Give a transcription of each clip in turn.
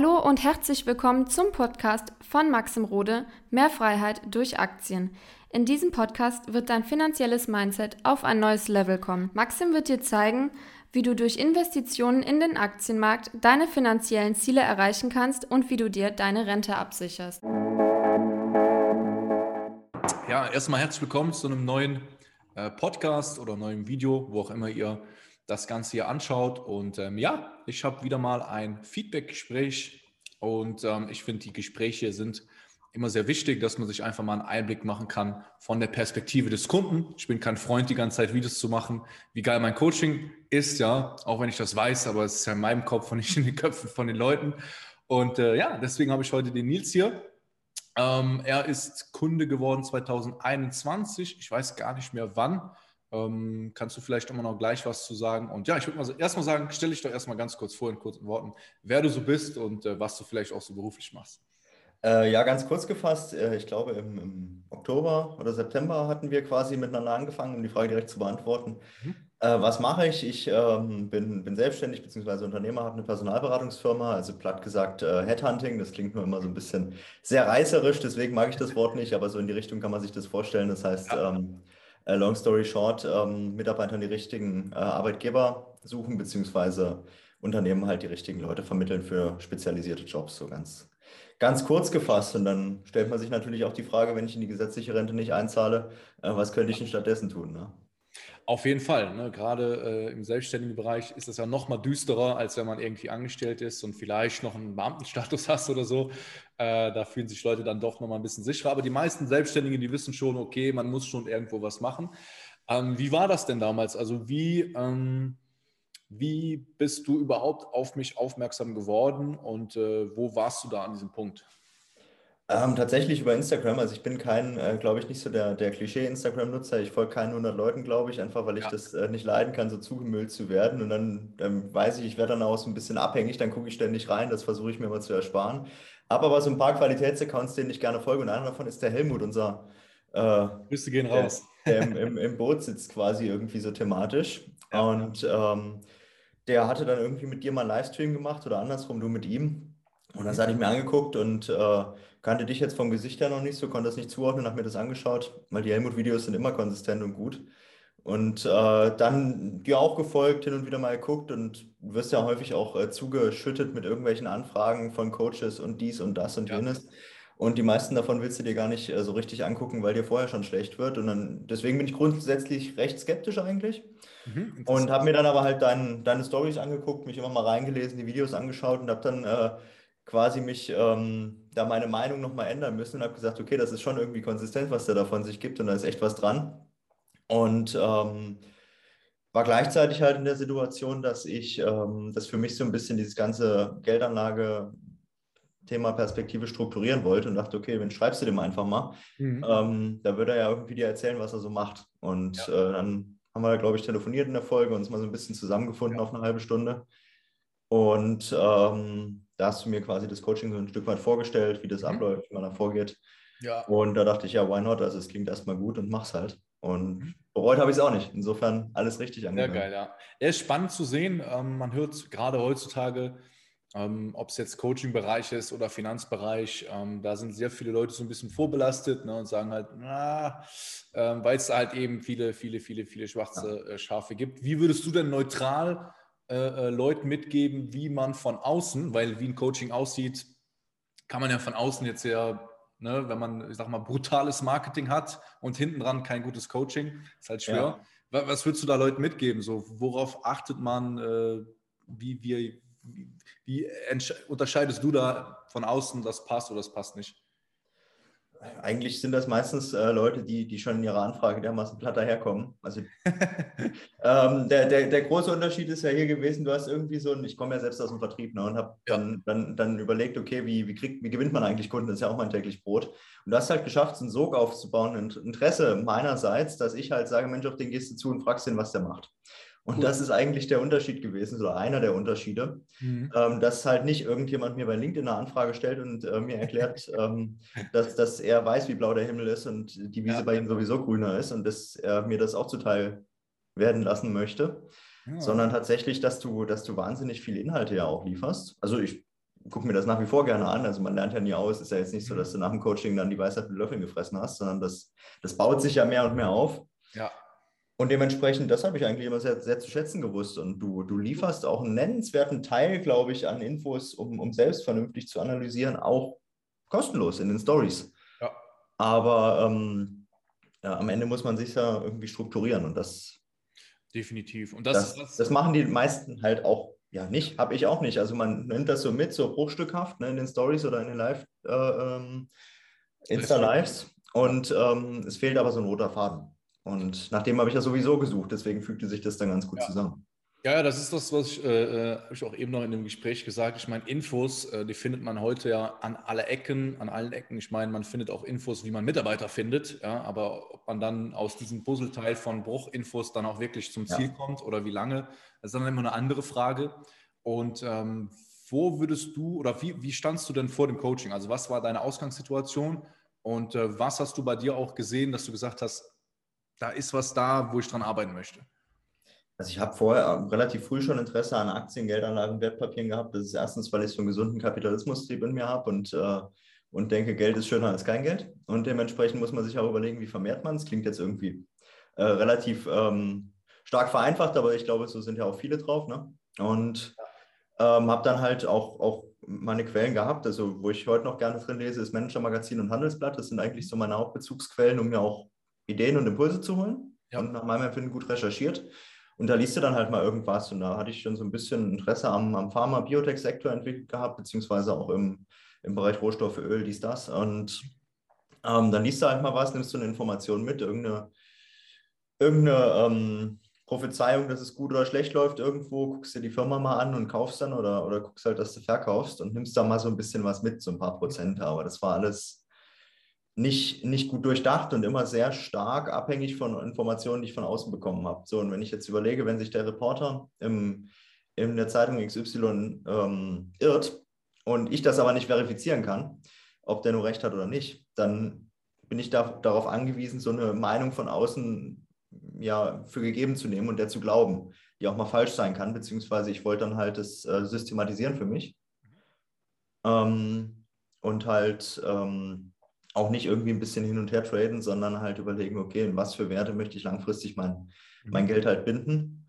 Hallo und herzlich willkommen zum Podcast von Maxim Rode Mehr Freiheit durch Aktien. In diesem Podcast wird dein finanzielles Mindset auf ein neues Level kommen. Maxim wird dir zeigen, wie du durch Investitionen in den Aktienmarkt deine finanziellen Ziele erreichen kannst und wie du dir deine Rente absicherst. Ja, erstmal herzlich willkommen zu einem neuen äh, Podcast oder neuen Video, wo auch immer ihr das Ganze hier anschaut. Und ähm, ja, ich habe wieder mal ein Feedback-Gespräch und ähm, ich finde, die Gespräche sind immer sehr wichtig, dass man sich einfach mal einen Einblick machen kann von der Perspektive des Kunden. Ich bin kein Freund, die ganze Zeit Videos zu machen, wie geil mein Coaching ist, ja, auch wenn ich das weiß, aber es ist ja in meinem Kopf und nicht in den Köpfen von den Leuten. Und äh, ja, deswegen habe ich heute den Nils hier. Ähm, er ist Kunde geworden 2021. Ich weiß gar nicht mehr wann. Ähm, kannst du vielleicht immer noch gleich was zu sagen? Und ja, ich würde mal so, erstmal sagen, stell dich doch erstmal ganz kurz vor in kurzen Worten, wer du so bist und äh, was du vielleicht auch so beruflich machst. Äh, ja, ganz kurz gefasst, äh, ich glaube im, im, Oktober oder September hatten wir quasi miteinander angefangen, um die Frage direkt zu beantworten. Mhm. Äh, was mache ich? Ich ähm, bin, bin, selbstständig bzw. Unternehmer, habe eine Personalberatungsfirma, also platt gesagt äh, Headhunting. Das klingt nur immer so ein bisschen sehr reißerisch, deswegen mag ich das Wort nicht, aber so in die Richtung kann man sich das vorstellen. Das heißt, ähm, äh, long story short, ähm, Mitarbeitern die richtigen äh, Arbeitgeber suchen, beziehungsweise Unternehmen halt die richtigen Leute vermitteln für spezialisierte Jobs, so ganz, ganz kurz gefasst. Und dann stellt man sich natürlich auch die Frage, wenn ich in die gesetzliche Rente nicht einzahle, äh, was könnte ich denn stattdessen tun? Ne? Auf jeden Fall. Ne? Gerade äh, im selbstständigen Bereich ist das ja noch mal düsterer, als wenn man irgendwie angestellt ist und vielleicht noch einen Beamtenstatus hast oder so. Äh, da fühlen sich Leute dann doch noch mal ein bisschen sicherer. Aber die meisten Selbstständigen, die wissen schon, okay, man muss schon irgendwo was machen. Ähm, wie war das denn damals? Also wie, ähm, wie bist du überhaupt auf mich aufmerksam geworden und äh, wo warst du da an diesem Punkt? Ähm, tatsächlich über Instagram. Also ich bin kein, äh, glaube ich, nicht so der, der Klischee-Instagram-Nutzer. Ich folge keinen 100 Leuten, glaube ich, einfach weil ich ja. das äh, nicht leiden kann, so zugemüllt zu werden. Und dann ähm, weiß ich, ich werde dann auch so ein bisschen abhängig, dann gucke ich ständig rein. Das versuche ich mir mal zu ersparen. Habe aber so ein paar Qualitätsaccounts, denen ich gerne folge. Und einer davon ist der Helmut, unser äh, Grüße gehen raus. Der, der im, im, im, Boot sitzt quasi irgendwie so thematisch. Ja. Und ähm, der hatte dann irgendwie mit dir mal einen Livestream gemacht oder andersrum, du mit ihm. Und das hatte ich mir angeguckt und äh, kannte dich jetzt vom Gesicht her noch nicht so, konnte das nicht zuordnen, habe mir das angeschaut, weil die Helmut-Videos sind immer konsistent und gut. Und äh, dann dir auch gefolgt, hin und wieder mal geguckt und wirst ja häufig auch äh, zugeschüttet mit irgendwelchen Anfragen von Coaches und dies und das und ja. jenes. Und die meisten davon willst du dir gar nicht äh, so richtig angucken, weil dir vorher schon schlecht wird. Und dann, deswegen bin ich grundsätzlich recht skeptisch eigentlich. Mhm, und habe mir dann aber halt dein, deine Stories angeguckt, mich immer mal reingelesen, die Videos angeschaut und habe dann äh, quasi mich ähm, da meine Meinung nochmal ändern müssen und habe gesagt, okay, das ist schon irgendwie konsistent, was der da von sich gibt und da ist echt was dran. Und ähm, war gleichzeitig halt in der Situation, dass ich ähm, das für mich so ein bisschen dieses ganze Geldanlage Thema Perspektive strukturieren wollte und dachte, okay, wenn schreibst du dem einfach mal, mhm. ähm, da würde er ja irgendwie dir erzählen, was er so macht. Und ja. äh, dann haben wir, glaube ich, telefoniert in der Folge, und uns mal so ein bisschen zusammengefunden ja. auf eine halbe Stunde. Und ähm, da hast du mir quasi das Coaching so ein Stück weit vorgestellt, wie das mhm. abläuft, wie man da vorgeht. Ja. Und da dachte ich, ja, why not? Also es klingt erstmal gut und mach's halt. Und mhm. bereut habe ich es auch nicht. Insofern alles richtig angegangen. Sehr geil, ja. Er ist spannend zu sehen. Ähm, man hört gerade heutzutage, ähm, ob es jetzt Coaching-Bereich ist oder Finanzbereich, ähm, da sind sehr viele Leute so ein bisschen vorbelastet ne, und sagen halt, na, ähm, weil es halt eben viele, viele, viele, viele schwarze äh, Schafe gibt. Wie würdest du denn neutral äh, äh, Leuten mitgeben, wie man von außen, weil wie ein Coaching aussieht, kann man ja von außen jetzt ja, ne, wenn man, ich sag mal, brutales Marketing hat und hinten dran kein gutes Coaching, ist halt schwer. Ja. Was würdest du da Leuten mitgeben? So, worauf achtet man, äh, wie, wie, wie, wie unterscheidest du da von außen, das passt oder das passt nicht? Eigentlich sind das meistens äh, Leute, die, die schon in ihrer Anfrage dermaßen platt daherkommen. Also ähm, der, der, der große Unterschied ist ja hier gewesen, du hast irgendwie so ein, ich komme ja selbst aus dem Vertrieb ne, und habe dann, dann, dann überlegt, okay, wie, wie, kriegt, wie gewinnt man eigentlich Kunden? Das ist ja auch mein täglich Brot. Und du hast halt geschafft, so einen Sog aufzubauen, ein Interesse meinerseits, dass ich halt sage, Mensch, auf den gehst du zu und fragst ihn, was der macht. Und cool. das ist eigentlich der Unterschied gewesen, oder einer der Unterschiede, mhm. ähm, dass halt nicht irgendjemand mir bei LinkedIn eine Anfrage stellt und äh, mir erklärt, ähm, dass, dass er weiß, wie blau der Himmel ist und die Wiese ja. bei ihm sowieso grüner ist und dass er mir das auch zuteil werden lassen möchte, ja. sondern tatsächlich, dass du, dass du wahnsinnig viele Inhalte ja auch lieferst. Also ich gucke mir das nach wie vor gerne an. Also man lernt ja nie aus. Ist ja jetzt nicht so, dass du nach dem Coaching dann die Weisheit mit Löffeln gefressen hast, sondern das, das baut sich ja mehr und mehr auf. Ja. Und dementsprechend, das habe ich eigentlich immer sehr, sehr zu schätzen gewusst. Und du, du lieferst auch einen nennenswerten Teil, glaube ich, an Infos, um, um selbst vernünftig zu analysieren, auch kostenlos in den Stories. Ja. Aber ähm, ja, am Ende muss man sich ja irgendwie strukturieren und das. Definitiv. Und das, das, das machen die meisten halt auch ja nicht, habe ich auch nicht. Also man nimmt das so mit, so bruchstückhaft ne, in den Stories oder in den Live, äh, ähm, Insta-Lives. Und ähm, es fehlt aber so ein roter Faden. Und nach dem habe ich ja sowieso gesucht, deswegen fügte sich das dann ganz gut ja. zusammen. Ja, das ist das, was ich, äh, äh, habe ich auch eben noch in dem Gespräch gesagt. Ich meine, Infos, äh, die findet man heute ja an alle Ecken, an allen Ecken. Ich meine, man findet auch Infos, wie man Mitarbeiter findet. Ja, aber ob man dann aus diesem Puzzleteil von Bruchinfos dann auch wirklich zum Ziel ja. kommt oder wie lange, das ist dann immer eine andere Frage. Und ähm, wo würdest du oder wie, wie standst du denn vor dem Coaching? Also was war deine Ausgangssituation und äh, was hast du bei dir auch gesehen, dass du gesagt hast, da ist was da, wo ich dran arbeiten möchte? Also ich habe vorher ähm, relativ früh schon Interesse an Aktien, Geldanlagen, Wertpapieren gehabt. Das ist erstens, weil ich so einen gesunden Kapitalismus-Trieb in mir habe und, äh, und denke, Geld ist schöner als kein Geld. Und dementsprechend muss man sich auch überlegen, wie vermehrt man es. Klingt jetzt irgendwie äh, relativ ähm, stark vereinfacht, aber ich glaube, so sind ja auch viele drauf. Ne? Und ähm, habe dann halt auch, auch meine Quellen gehabt. Also wo ich heute noch gerne drin lese, ist Manager Magazin und Handelsblatt. Das sind eigentlich so meine Hauptbezugsquellen, um mir auch Ideen und Impulse zu holen. Ja. Und nach meinem Empfinden gut recherchiert. Und da liest du dann halt mal irgendwas und da hatte ich schon so ein bisschen Interesse am, am Pharma-Biotech-Sektor entwickelt gehabt, beziehungsweise auch im, im Bereich Rohstoffe, Öl, dies, das. Und ähm, dann liest du halt mal was, nimmst du eine Information mit, irgendeine, irgendeine ähm, Prophezeiung, dass es gut oder schlecht läuft irgendwo, guckst dir die Firma mal an und kaufst dann oder, oder guckst halt, dass du verkaufst und nimmst da mal so ein bisschen was mit, so ein paar Prozent. Aber das war alles nicht, nicht gut durchdacht und immer sehr stark abhängig von Informationen, die ich von außen bekommen habe. So, und wenn ich jetzt überlege, wenn sich der Reporter im, in der Zeitung XY ähm, irrt und ich das aber nicht verifizieren kann, ob der nur recht hat oder nicht, dann bin ich da, darauf angewiesen, so eine Meinung von außen ja, für gegeben zu nehmen und der zu glauben, die auch mal falsch sein kann, beziehungsweise ich wollte dann halt das äh, systematisieren für mich. Ähm, und halt ähm, auch nicht irgendwie ein bisschen hin und her traden, sondern halt überlegen, okay, in was für Werte möchte ich langfristig mein, mein mhm. Geld halt binden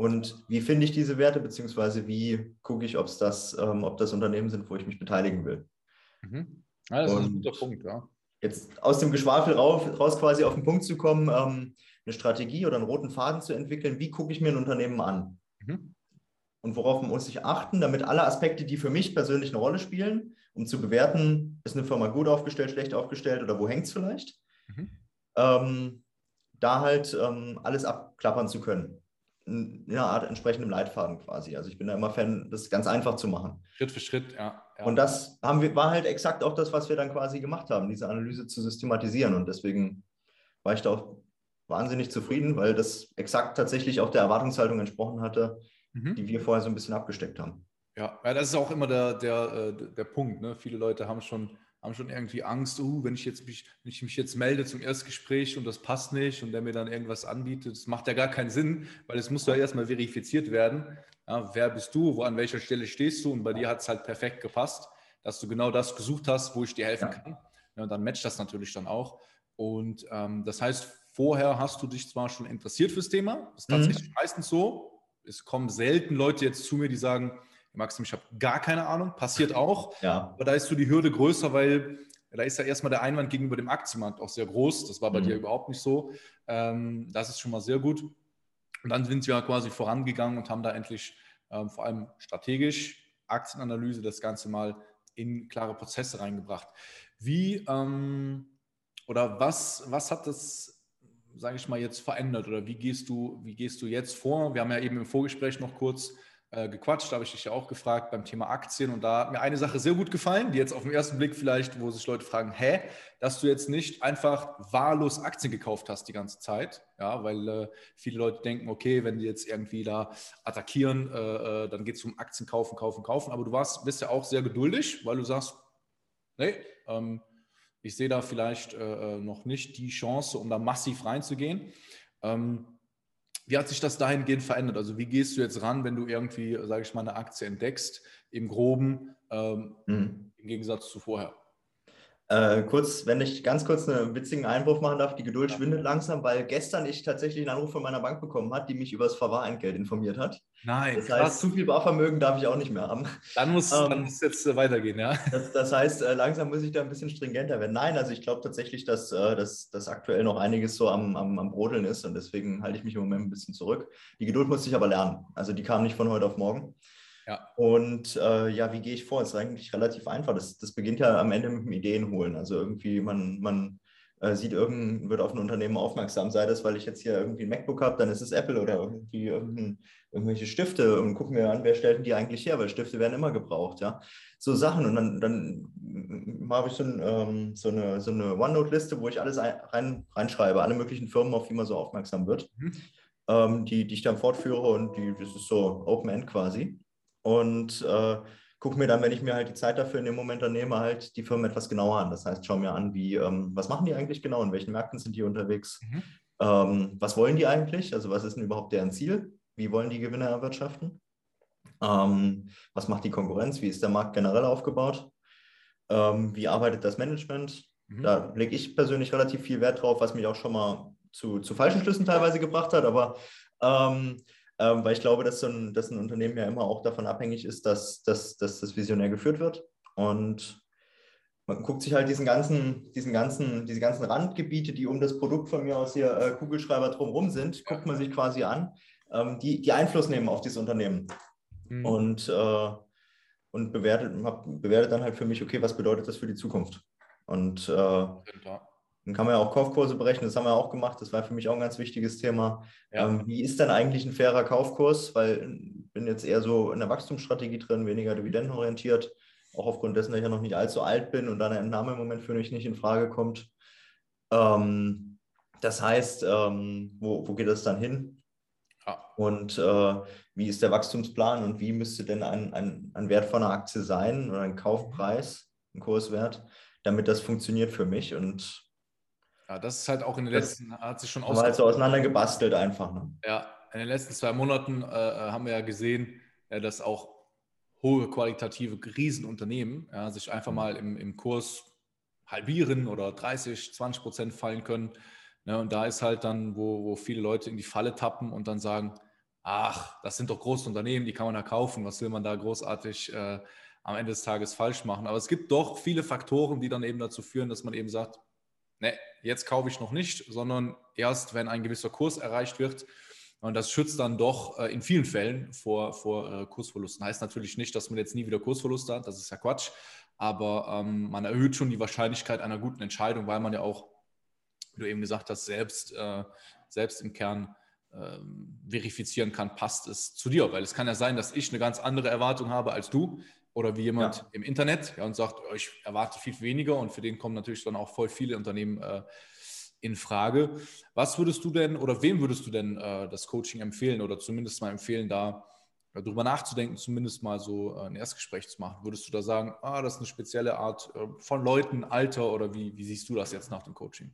und wie finde ich diese Werte, beziehungsweise wie gucke ich, ob's das, ähm, ob das Unternehmen sind, wo ich mich beteiligen will. Mhm. Ja, das und ist ein guter Punkt, ja. Jetzt aus dem Geschwafel raus, raus quasi auf den Punkt zu kommen, ähm, eine Strategie oder einen roten Faden zu entwickeln, wie gucke ich mir ein Unternehmen an? Mhm. Und worauf muss ich achten, damit alle Aspekte, die für mich persönlich eine Rolle spielen, um zu bewerten, ist eine Firma gut aufgestellt, schlecht aufgestellt oder wo hängt es vielleicht, mhm. ähm, da halt ähm, alles abklappern zu können. In einer Art entsprechendem Leitfaden quasi. Also ich bin da immer Fan, das ganz einfach zu machen. Schritt für Schritt, ja. ja. Und das haben wir, war halt exakt auch das, was wir dann quasi gemacht haben, diese Analyse zu systematisieren. Und deswegen war ich da auch wahnsinnig zufrieden, weil das exakt tatsächlich auch der Erwartungshaltung entsprochen hatte, mhm. die wir vorher so ein bisschen abgesteckt haben. Ja, ja, das ist auch immer der, der, äh, der Punkt. Ne? Viele Leute haben schon, haben schon irgendwie Angst, uh, wenn, ich jetzt mich, wenn ich mich jetzt melde zum Erstgespräch und das passt nicht und der mir dann irgendwas anbietet, das macht ja gar keinen Sinn, weil es muss ja erstmal verifiziert werden. Ja, wer bist du, wo an welcher Stelle stehst du? Und bei dir hat es halt perfekt gepasst, dass du genau das gesucht hast, wo ich dir helfen ja. kann. Ja, und dann matcht das natürlich dann auch. Und ähm, das heißt, vorher hast du dich zwar schon interessiert fürs Thema, das ist mhm. tatsächlich mhm. meistens so. Es kommen selten Leute jetzt zu mir, die sagen, Maxim, ich habe gar keine Ahnung, passiert auch. Ja. Aber da ist so die Hürde größer, weil da ist ja erstmal der Einwand gegenüber dem Aktienmarkt auch sehr groß. Das war bei mhm. dir überhaupt nicht so. Ähm, das ist schon mal sehr gut. Und dann sind wir quasi vorangegangen und haben da endlich ähm, vor allem strategisch Aktienanalyse das Ganze mal in klare Prozesse reingebracht. Wie ähm, oder was, was hat das, sage ich mal, jetzt verändert oder wie gehst du, wie gehst du jetzt vor? Wir haben ja eben im Vorgespräch noch kurz äh, gequatscht, da habe ich dich ja auch gefragt beim Thema Aktien und da hat mir eine Sache sehr gut gefallen, die jetzt auf den ersten Blick vielleicht, wo sich Leute fragen, hä, dass du jetzt nicht einfach wahllos Aktien gekauft hast die ganze Zeit, ja, weil äh, viele Leute denken, okay, wenn die jetzt irgendwie da attackieren, äh, äh dann geht es um Aktien kaufen, kaufen, kaufen, aber du warst, bist ja auch sehr geduldig, weil du sagst, nee, ähm, ich sehe da vielleicht äh, noch nicht die Chance, um da massiv reinzugehen. Ähm, wie hat sich das dahingehend verändert? Also wie gehst du jetzt ran, wenn du irgendwie, sage ich mal, eine Aktie entdeckst, im groben, ähm, mhm. im Gegensatz zu vorher? Äh, kurz, wenn ich ganz kurz einen witzigen Einwurf machen darf, die Geduld ja. schwindet langsam, weil gestern ich tatsächlich einen Anruf von meiner Bank bekommen habe, die mich über das Verwahrentgelt informiert hat. Nein, das krass. heißt, zu viel Barvermögen darf ich auch nicht mehr haben. Dann muss, ähm, dann muss jetzt äh, weitergehen, ja. Das, das, heißt, äh, langsam muss ich da ein bisschen stringenter werden. Nein, also ich glaube tatsächlich, dass, äh, dass, dass aktuell noch einiges so am, am, am Brodeln ist und deswegen halte ich mich im Moment ein bisschen zurück. Die Geduld musste ich aber lernen. Also die kam nicht von heute auf morgen. Ja. Und äh, ja, wie gehe ich vor? Das ist eigentlich relativ einfach. Das, das beginnt ja am Ende mit dem Ideenholen. Also irgendwie, man, man äh, sieht irgend, wird auf ein Unternehmen aufmerksam, sei das, weil ich jetzt hier irgendwie ein MacBook habe, dann ist es Apple oder irgendwie irgendwelche Stifte und gucken wir an, wer stellt die eigentlich her, weil Stifte werden immer gebraucht, ja. So Sachen und dann, dann habe ich so, ein, ähm, so eine, so eine OneNote-Liste, wo ich alles ein, rein, reinschreibe, alle möglichen Firmen, auf die man so aufmerksam wird, mhm. ähm, die, die ich dann fortführe und die, das ist so Open-End quasi und äh, gucke mir dann, wenn ich mir halt die Zeit dafür in dem Moment dann nehme, halt die Firmen etwas genauer an. Das heißt, schau mir an, wie, ähm, was machen die eigentlich genau, in welchen Märkten sind die unterwegs, mhm. ähm, was wollen die eigentlich, also was ist denn überhaupt deren Ziel, wie wollen die Gewinne erwirtschaften, ähm, was macht die Konkurrenz, wie ist der Markt generell aufgebaut, ähm, wie arbeitet das Management. Mhm. Da lege ich persönlich relativ viel Wert drauf, was mich auch schon mal zu, zu falschen Schlüssen teilweise gebracht hat, aber ähm, ähm, weil ich glaube, dass, so ein, dass ein Unternehmen ja immer auch davon abhängig ist, dass, dass, dass das visionär geführt wird. Und man guckt sich halt diesen ganzen, diesen ganzen, diese ganzen Randgebiete, die um das Produkt von mir aus hier äh, Kugelschreiber drumherum sind, guckt man sich quasi an, ähm, die, die Einfluss nehmen auf dieses Unternehmen. Mhm. Und, äh, und bewertet, bewertet dann halt für mich, okay, was bedeutet das für die Zukunft? Und äh, dann kann man ja auch Kaufkurse berechnen, das haben wir auch gemacht, das war für mich auch ein ganz wichtiges Thema. Ja. Ähm, wie ist denn eigentlich ein fairer Kaufkurs? Weil ich bin jetzt eher so in der Wachstumsstrategie drin, weniger dividendenorientiert, auch aufgrund dessen, dass ich ja noch nicht allzu alt bin und dann eine Entnahme im Moment für mich nicht in Frage kommt. Ähm, das heißt, ähm, wo, wo geht das dann hin? Und äh, wie ist der Wachstumsplan und wie müsste denn ein, ein, ein Wert von einer Aktie sein oder ein Kaufpreis, ein Kurswert, damit das funktioniert für mich? Und ja, das ist halt auch in den das letzten, hat sich schon aus. halt so auseinandergebastelt einfach. Ne? Ja, in den letzten zwei Monaten äh, äh, haben wir ja gesehen, ja, dass auch hohe qualitative Riesenunternehmen ja, sich einfach mal im, im Kurs halbieren oder 30, 20 Prozent fallen können. Ne, und da ist halt dann, wo, wo viele Leute in die Falle tappen und dann sagen, ach, das sind doch große Unternehmen, die kann man da kaufen, was will man da großartig äh, am Ende des Tages falsch machen. Aber es gibt doch viele Faktoren, die dann eben dazu führen, dass man eben sagt, ne, jetzt kaufe ich noch nicht, sondern erst, wenn ein gewisser Kurs erreicht wird. Und das schützt dann doch äh, in vielen Fällen vor, vor äh, Kursverlusten. Heißt natürlich nicht, dass man jetzt nie wieder Kursverluste hat, das ist ja Quatsch. Aber ähm, man erhöht schon die Wahrscheinlichkeit einer guten Entscheidung, weil man ja auch, wie du eben gesagt hast, selbst, äh, selbst im Kern ähm, verifizieren kann, passt es zu dir. Weil es kann ja sein, dass ich eine ganz andere Erwartung habe als du oder wie jemand ja. im Internet ja, und sagt, oh, ich erwarte viel weniger und für den kommen natürlich dann auch voll viele Unternehmen äh, in Frage. Was würdest du denn oder wem würdest du denn äh, das Coaching empfehlen oder zumindest mal empfehlen, da äh, darüber nachzudenken, zumindest mal so äh, ein Erstgespräch zu machen? Würdest du da sagen, ah, das ist eine spezielle Art äh, von Leuten, Alter oder wie, wie siehst du das jetzt nach dem Coaching?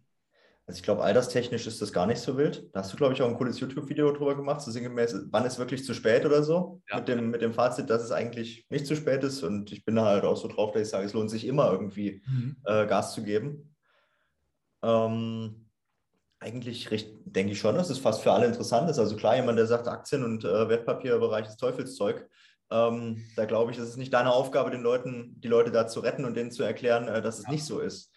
Also ich glaube, alterstechnisch ist das gar nicht so wild. Da hast du, glaube ich, auch ein cooles YouTube-Video drüber gemacht, so sinngemäß, wann ist wirklich zu spät oder so. Ja. Mit, dem, mit dem Fazit, dass es eigentlich nicht zu spät ist. Und ich bin da halt auch so drauf, dass ich sage, es lohnt sich immer irgendwie mhm. äh, Gas zu geben. Ähm, eigentlich denke ich schon, dass es fast für alle interessant ist. Also klar, jemand, der sagt, Aktien- und äh, Wertpapierbereich ist Teufelszeug. Ähm, da glaube ich, es ist nicht deine Aufgabe, den Leuten, die Leute da zu retten und denen zu erklären, äh, dass es ja. nicht so ist.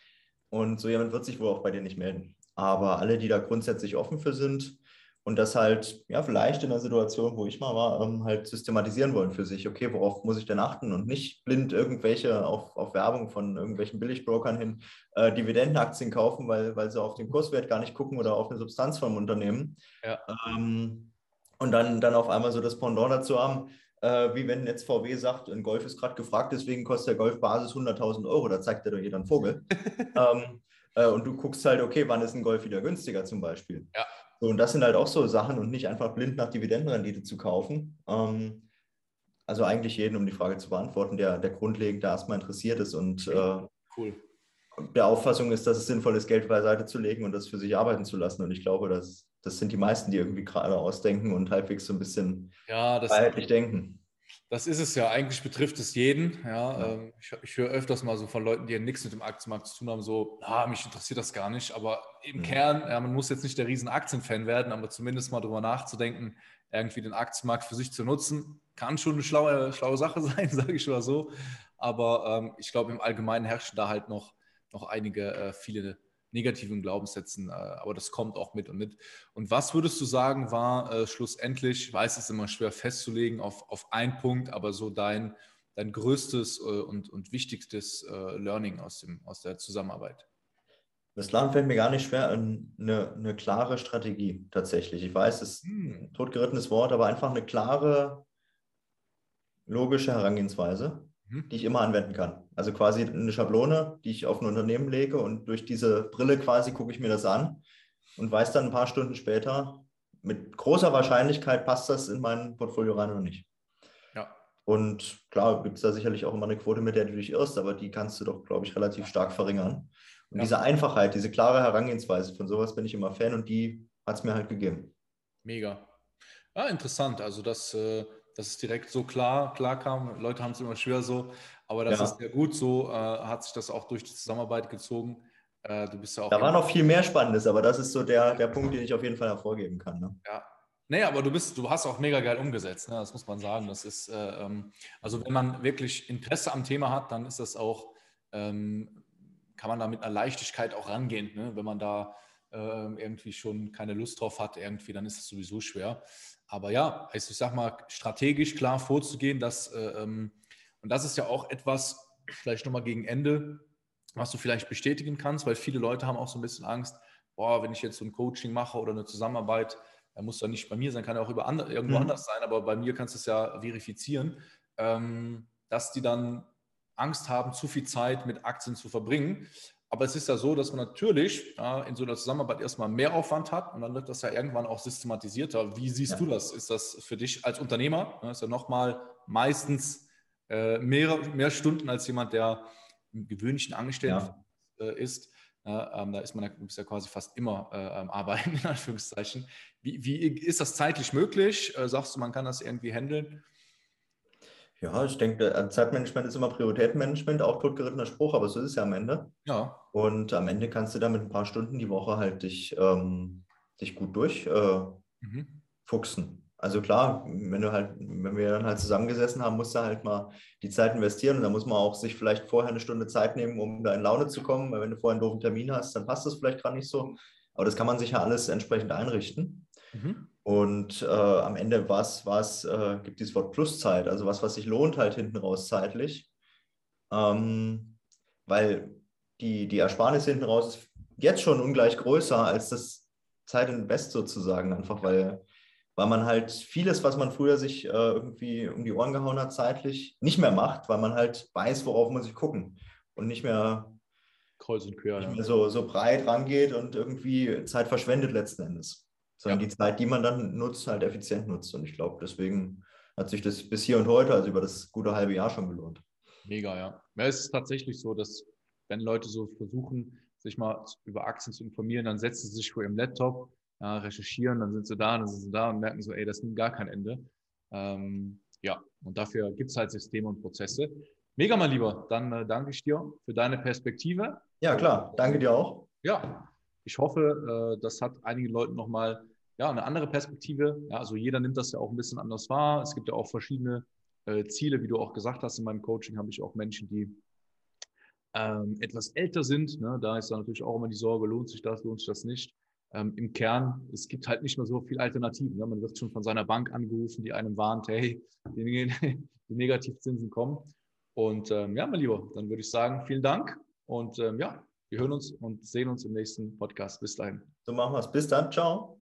Und so jemand wird sich wohl auch bei dir nicht melden. Aber alle, die da grundsätzlich offen für sind und das halt, ja, vielleicht in der Situation, wo ich mal war, ähm, halt systematisieren wollen für sich. Okay, worauf muss ich denn achten und nicht blind irgendwelche auf, auf Werbung von irgendwelchen Billigbrokern hin äh, Dividendenaktien kaufen, weil, weil sie auf den Kurswert gar nicht gucken oder auf eine Substanz vom Unternehmen. Ja. Ähm, und dann, dann auf einmal so das Pendant dazu haben, äh, wie wenn jetzt VW sagt, ein Golf ist gerade gefragt, deswegen kostet der Golfbasis 100.000 Euro, da zeigt er doch jeder einen Vogel. ähm, äh, und du guckst halt, okay, wann ist ein Golf wieder günstiger zum Beispiel. Ja. So, und das sind halt auch so Sachen und nicht einfach blind nach Dividendenrendite zu kaufen. Ähm, also eigentlich jeden, um die Frage zu beantworten, der, der grundlegend da erstmal interessiert ist und äh, cool. der Auffassung ist, dass es sinnvoll ist, Geld beiseite zu legen und das für sich arbeiten zu lassen. Und ich glaube, dass das sind die meisten, die irgendwie gerade ausdenken und halbwegs so ein bisschen ja, das, freiheitlich denken. Das ist es ja. Eigentlich betrifft es jeden. Ja, ja. Ähm, ich, ich, höre öfters mal so von Leuten, die ja nichts mit dem Aktienmarkt zu tun haben, so, ah, mich interessiert das gar nicht. Aber im mhm. Kern, ja, man muss jetzt nicht der riesen Aktienfan werden, aber zumindest mal darüber nachzudenken, irgendwie den Aktienmarkt für sich zu nutzen, kann schon eine schlaue, schlaue Sache sein, sage ich mal so. Aber ähm, ich glaube, im Allgemeinen herrschen da halt noch, noch einige, äh, viele negativen Glaubenssätzen, äh, aber das kommt auch mit und mit. Und was würdest du sagen, war äh, schlussendlich, ich weiß es ist immer schwer festzulegen auf, auf einen Punkt, aber so dein, dein größtes äh, und, und wichtigstes äh, Learning aus, dem, aus der Zusammenarbeit? Das Lernen fällt mir gar nicht schwer, eine, eine klare Strategie tatsächlich. Ich weiß, es ist hm. ein totgerittenes Wort, aber einfach eine klare, logische Herangehensweise. Mhm. die ich immer anwenden kann. Also quasi eine Schablone, die ich auf ein Unternehmen lege und durch diese Brille quasi gucke ich mir das an und weiß dann ein paar Stunden später, mit großer Wahrscheinlichkeit passt das in mein Portfolio rein oder nicht. Ja. Und klar, gibt es da sicherlich auch immer eine Quote, mit der du dich irrst, aber die kannst du doch, glaube ich, relativ stark verringern. Und ja. diese Einfachheit, diese klare Herangehensweise, von sowas bin ich immer Fan und die hat es mir halt gegeben. Mega. Ja, interessant. Also das äh, dass es direkt so klar, klar kam. Leute haben es immer schwer so, aber das ja. ist sehr gut. So äh, hat sich das auch durch die Zusammenarbeit gezogen. Äh, du bist ja auch. Da war noch viel mehr Spannendes, aber das ist so der, der Punkt, den ich auf jeden Fall hervorgeben kann. Ne? Ja. Nee, aber du bist, du hast auch mega geil umgesetzt, ne? das muss man sagen. Das ist, äh, ähm, also wenn man wirklich Interesse am Thema hat, dann ist das auch, ähm, kann man da mit einer Leichtigkeit auch rangehen. Ne? Wenn man da ähm, irgendwie schon keine Lust drauf hat, irgendwie, dann ist es sowieso schwer. Aber ja, also ich sag mal, strategisch klar vorzugehen, dass, äh, ähm, und das ist ja auch etwas, vielleicht nochmal gegen Ende, was du vielleicht bestätigen kannst, weil viele Leute haben auch so ein bisschen Angst, boah, wenn ich jetzt so ein Coaching mache oder eine Zusammenarbeit, dann muss doch nicht bei mir sein, kann ja auch über andere, irgendwo mhm. anders sein, aber bei mir kannst du es ja verifizieren, ähm, dass die dann Angst haben, zu viel Zeit mit Aktien zu verbringen. Aber es ist ja so, dass man natürlich ja, in so einer Zusammenarbeit erstmal mehr Aufwand hat und dann wird das ja irgendwann auch systematisierter. Wie siehst ja. du das? Ist das für dich als Unternehmer? Das ist ja nochmal meistens äh, mehr, mehr Stunden als jemand, der im gewöhnlichen Angestellten ja. äh, ist. Ähm, da ist man ja, ja quasi fast immer äh, am Arbeiten, in Anführungszeichen. Wie, wie ist das zeitlich möglich? Äh, sagst du, man kann das irgendwie handeln? Ja, ich denke, äh, Zeitmanagement ist immer Prioritätenmanagement, auch totgerittener Spruch, aber so ist es ja am Ende. Ja. Und am Ende kannst du da mit ein paar Stunden die Woche halt dich, ähm, dich gut durchfuchsen. Äh, mhm. Also klar, wenn du halt, wenn wir dann halt zusammengesessen haben, musst du halt mal die Zeit investieren und dann muss man auch sich vielleicht vorher eine Stunde Zeit nehmen, um da in Laune zu kommen, weil wenn du vorher einen doofen Termin hast, dann passt das vielleicht gerade nicht so. Aber das kann man sich ja alles entsprechend einrichten. Mhm. Und äh, am Ende was, was äh, gibt dieses Wort Pluszeit, also was, was sich lohnt halt hinten raus zeitlich. Ähm, weil die, die Ersparnis hinten raus ist jetzt schon ungleich größer als das Zeitinvest sozusagen, einfach weil, weil man halt vieles, was man früher sich äh, irgendwie um die Ohren gehauen hat, zeitlich nicht mehr macht, weil man halt weiß, worauf muss ich gucken und nicht mehr kreuz und quer, nicht mehr so, so breit rangeht und irgendwie Zeit verschwendet letzten Endes sondern ja. die Zeit, die man dann nutzt, halt effizient nutzt. Und ich glaube, deswegen hat sich das bis hier und heute, also über das gute halbe Jahr schon gelohnt. Mega, ja. ja es ist tatsächlich so, dass wenn Leute so versuchen, sich mal über Aktien zu informieren, dann setzen sie sich vor ihrem Laptop, ja, recherchieren, dann sind sie da, dann sind sie da und merken so, ey, das nimmt gar kein Ende. Ähm, ja, und dafür gibt es halt Systeme und Prozesse. Mega, mein Lieber. Dann äh, danke ich dir für deine Perspektive. Ja, klar. Danke dir auch. Ja, ich hoffe, äh, das hat einigen Leuten nochmal ja, eine andere Perspektive. Ja, also jeder nimmt das ja auch ein bisschen anders wahr. Es gibt ja auch verschiedene äh, Ziele, wie du auch gesagt hast. In meinem Coaching habe ich auch Menschen, die ähm, etwas älter sind. Ne? Da ist dann natürlich auch immer die Sorge, lohnt sich das, lohnt sich das nicht. Ähm, Im Kern, es gibt halt nicht mehr so viele Alternativen. Ne? Man wird schon von seiner Bank angerufen, die einem warnt, hey, die, die Negativzinsen kommen. Und ähm, ja, mein Lieber, dann würde ich sagen, vielen Dank und ähm, ja, wir hören uns und sehen uns im nächsten Podcast. Bis dahin. So machen wir es. Bis dann. Ciao.